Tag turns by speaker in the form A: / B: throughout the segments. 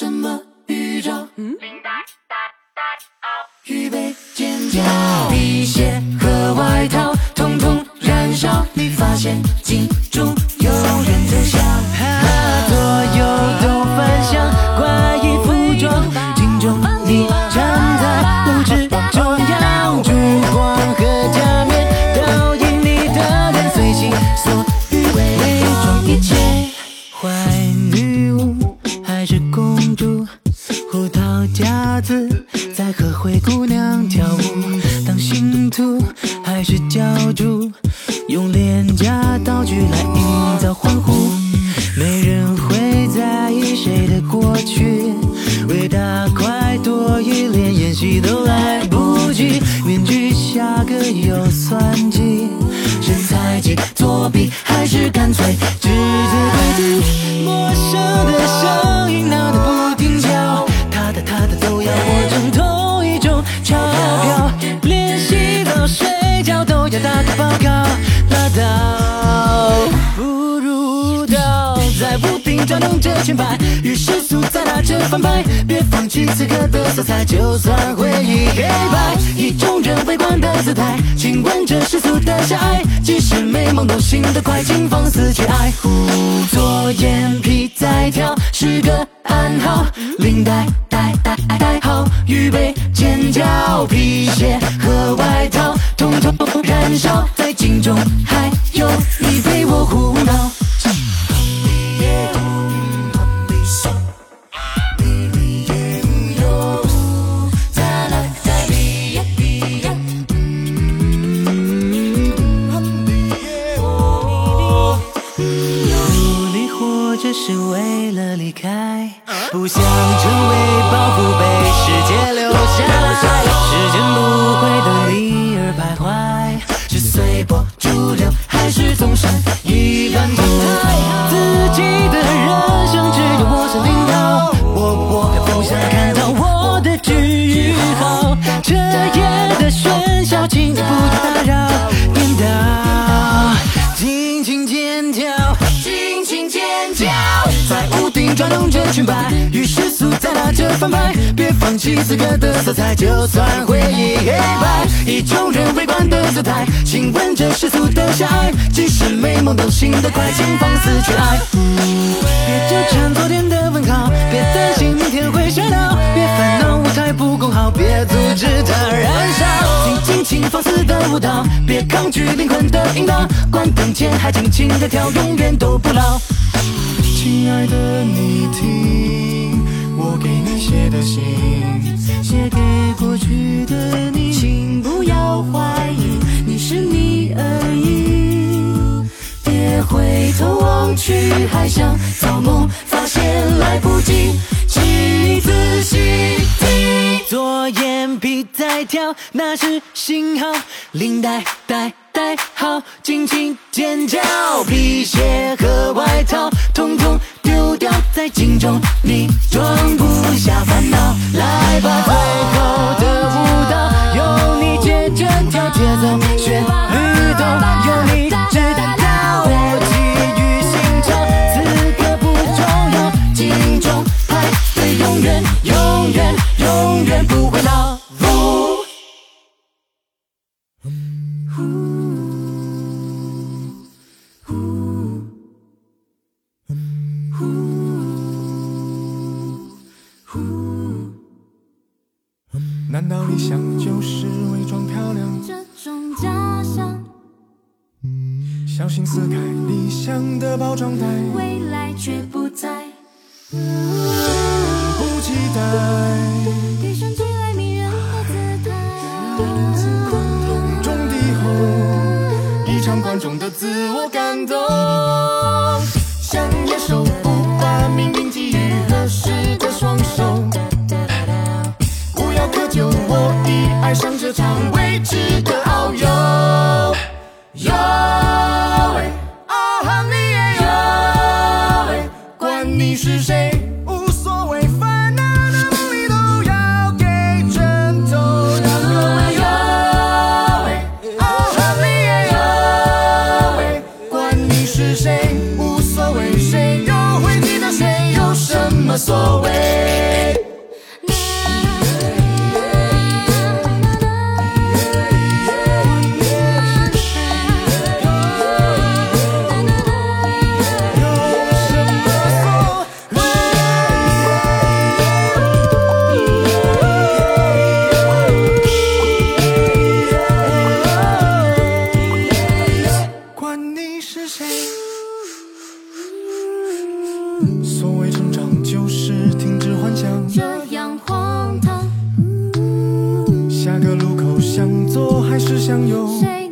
A: 什么动着裙摆，与世俗在打着反拍，别放弃此刻的色彩，就算回忆黑白，以众人围观的姿态，亲吻着世俗的狭隘，即使美梦都醒得快，请放肆去爱。左眼皮在跳是个暗号，领带带带带好，预备尖叫，皮鞋和外套统统燃烧，在镜中还有你被我胡闹。在屋顶转动着裙摆，与世俗在打着反拍，别放弃此刻的色彩，就算回忆黑白，以众人围观的姿态，亲吻着世俗的狭隘，即使美梦都醒得快，请放肆去爱。别纠缠昨天的问号，别担心明天会摔倒，别烦恼舞台不够好，别阻止它燃烧。你尽情放肆的舞蹈，别抗拒灵魂的引导，关灯前还尽情的跳，永远都不老。亲爱的，你听我给你写的信，写给过去的你，请不要怀疑，你是你而已。别回头望去，还想造梦，发现来不及，请你仔细听。左眼皮在跳，那是信号，领带带带好，尽情尖叫，皮鞋和外套
B: 小心撕开理想的包装袋，
C: 未来却不在。
B: 不期待。
C: 提升起来迷人的姿态，
B: 中敌后，一场观众的自我感动。像野兽，做还是相拥？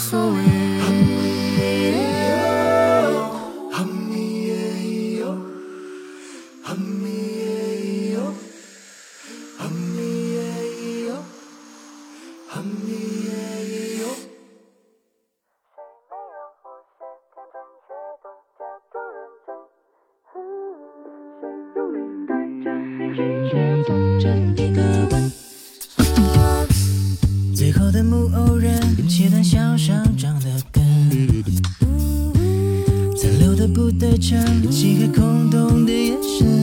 B: 所谓
A: 切断向上长的根，残留的不得逞，漆黑空洞的眼神。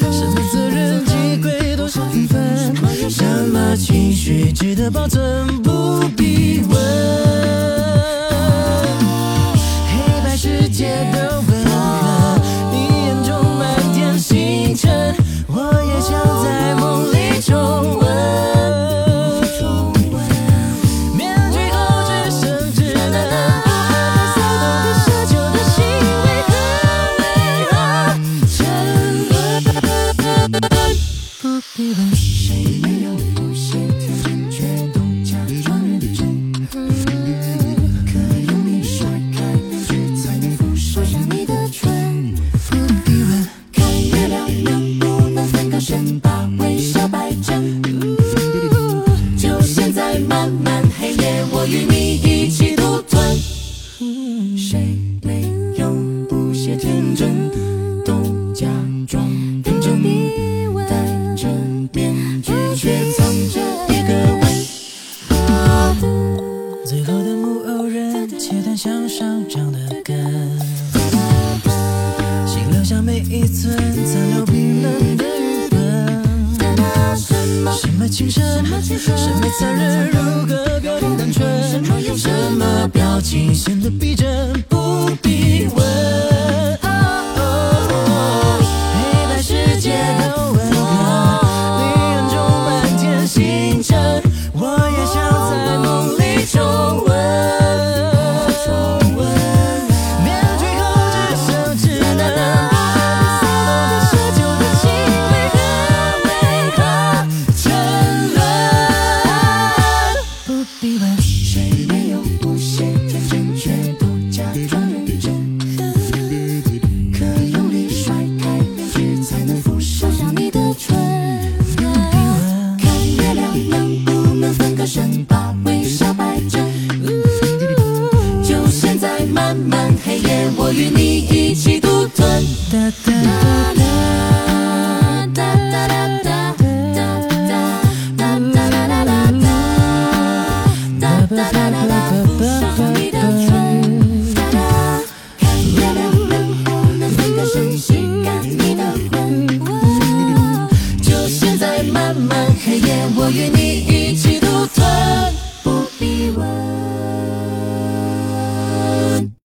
A: 什么责任，几回多少平凡？什么情绪值得保存？不必问。真，东江庄认真，带着面具却藏着一个吻。最后的木偶人，切断向上长的根，心留下每一寸残留冰冷的余温。什么情深，什么残忍如割表的单纯，什么表情显得逼真，不必问。